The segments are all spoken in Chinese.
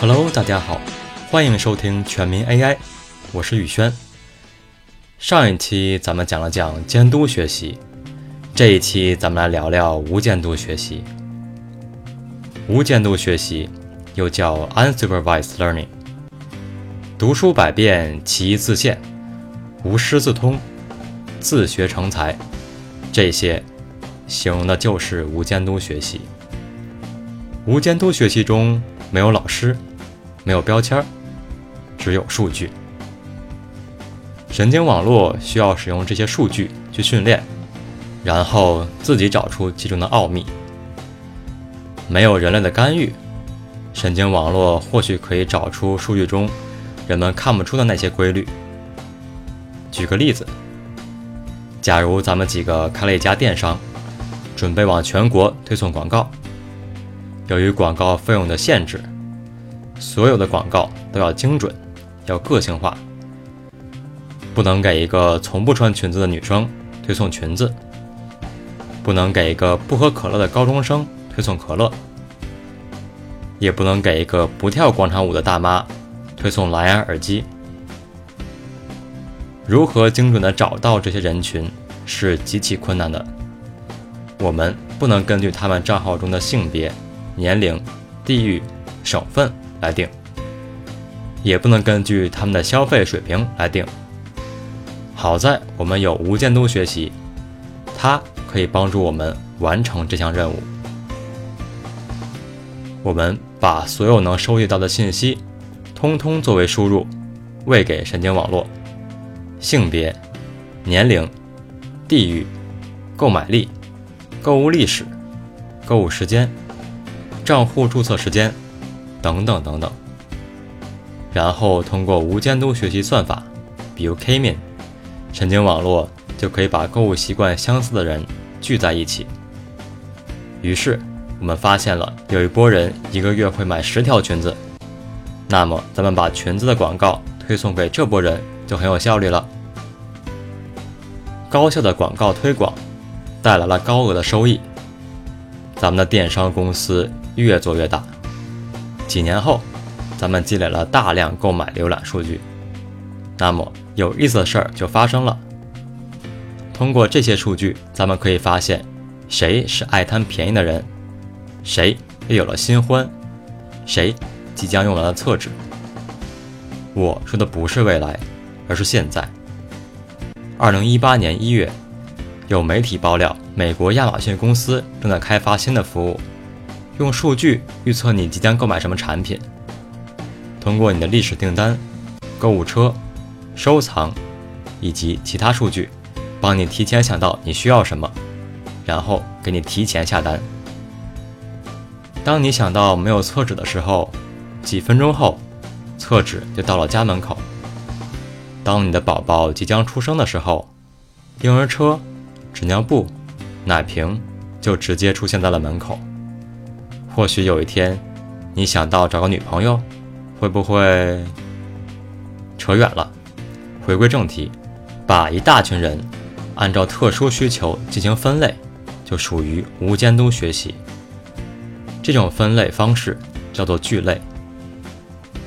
Hello，大家好，欢迎收听全民 AI，我是宇轩。上一期咱们讲了讲监督学习，这一期咱们来聊聊无监督学习。无监督学习又叫 unsupervised learning，读书百遍，其义自见，无师自通，自学成才，这些形容的就是无监督学习。无监督学习中没有老师。没有标签，只有数据。神经网络需要使用这些数据去训练，然后自己找出其中的奥秘。没有人类的干预，神经网络或许可以找出数据中人们看不出的那些规律。举个例子，假如咱们几个开了一家电商，准备往全国推送广告，由于广告费用的限制。所有的广告都要精准，要个性化，不能给一个从不穿裙子的女生推送裙子，不能给一个不喝可乐的高中生推送可乐，也不能给一个不跳广场舞的大妈推送蓝牙耳机。如何精准的找到这些人群是极其困难的。我们不能根据他们账号中的性别、年龄、地域、省份。来定，也不能根据他们的消费水平来定。好在我们有无监督学习，它可以帮助我们完成这项任务。我们把所有能收集到的信息，通通作为输入，喂给神经网络。性别、年龄、地域、购买力、购物历史、购物时间、账户注册时间。等等等等，然后通过无监督学习算法，比如 K-mean，神经网络就可以把购物习惯相似的人聚在一起。于是我们发现了有一波人一个月会买十条裙子，那么咱们把裙子的广告推送给这波人就很有效率了。高效的广告推广带来了高额的收益，咱们的电商公司越做越大。几年后，咱们积累了大量购买浏览数据，那么有意思的事儿就发生了。通过这些数据，咱们可以发现谁是爱贪便宜的人，谁又有了新欢，谁即将用完了厕纸。我说的不是未来，而是现在。二零一八年一月，有媒体爆料，美国亚马逊公司正在开发新的服务。用数据预测你即将购买什么产品，通过你的历史订单、购物车、收藏以及其他数据，帮你提前想到你需要什么，然后给你提前下单。当你想到没有厕纸的时候，几分钟后，厕纸就到了家门口。当你的宝宝即将出生的时候，婴儿车、纸尿布、奶瓶就直接出现在了门口。或许有一天，你想到找个女朋友，会不会扯远了？回归正题，把一大群人按照特殊需求进行分类，就属于无监督学习。这种分类方式叫做聚类。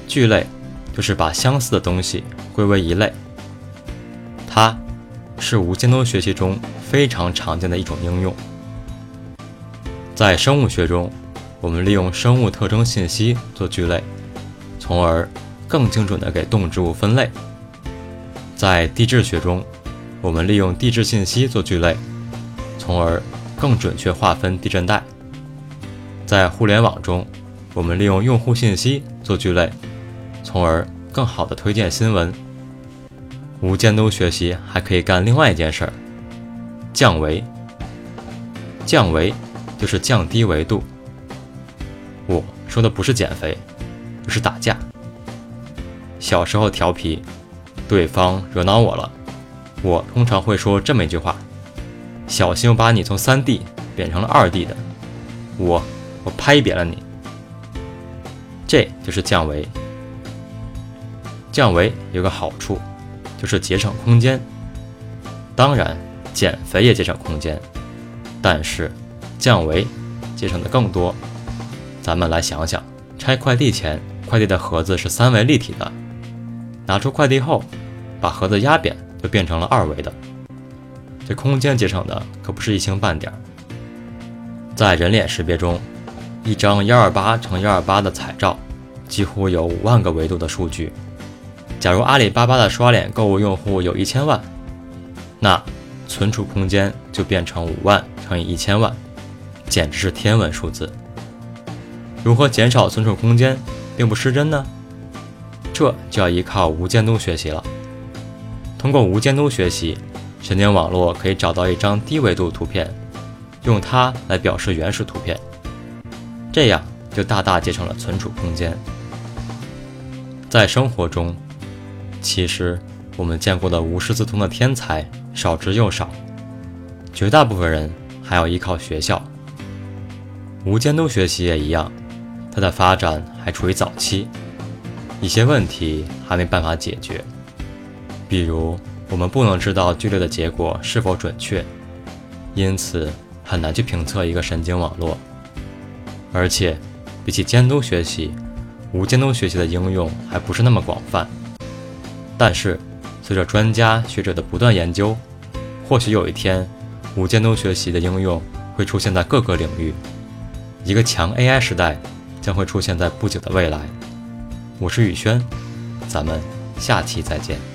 聚类就是把相似的东西归为一类。它是无监督学习中非常常见的一种应用，在生物学中。我们利用生物特征信息做聚类，从而更精准地给动植物分类。在地质学中，我们利用地质信息做聚类，从而更准确划分地震带。在互联网中，我们利用用户信息做聚类，从而更好地推荐新闻。无监督学习还可以干另外一件事儿：降维。降维就是降低维度。我说的不是减肥，而是打架。小时候调皮，对方惹恼我了，我通常会说这么一句话：“小心我把你从三 D 变成了二 D 的，我我拍扁了你。”这就是降维。降维有个好处，就是节省空间。当然，减肥也节省空间，但是降维节省的更多。咱们来想想，拆快递前快递的盒子是三维立体的，拿出快递后，把盒子压扁，就变成了二维的。这空间节省的可不是一星半点。在人脸识别中，一张幺二八乘幺二八的彩照，几乎有五万个维度的数据。假如阿里巴巴的刷脸购物用户有一千万，那存储空间就变成五万乘以一千万，简直是天文数字。如何减少存储空间并不失真呢？这就要依靠无监督学习了。通过无监督学习，神经网络可以找到一张低维度图片，用它来表示原始图片，这样就大大节省了存储空间。在生活中，其实我们见过的无师自通的天才少之又少，绝大部分人还要依靠学校。无监督学习也一样。它的发展还处于早期，一些问题还没办法解决。比如，我们不能知道剧烈的结果是否准确，因此很难去评测一个神经网络。而且，比起监督学习，无监督学习的应用还不是那么广泛。但是，随着专家学者的不断研究，或许有一天，无监督学习的应用会出现在各个领域，一个强 AI 时代。将会出现在不久的未来。我是宇轩，咱们下期再见。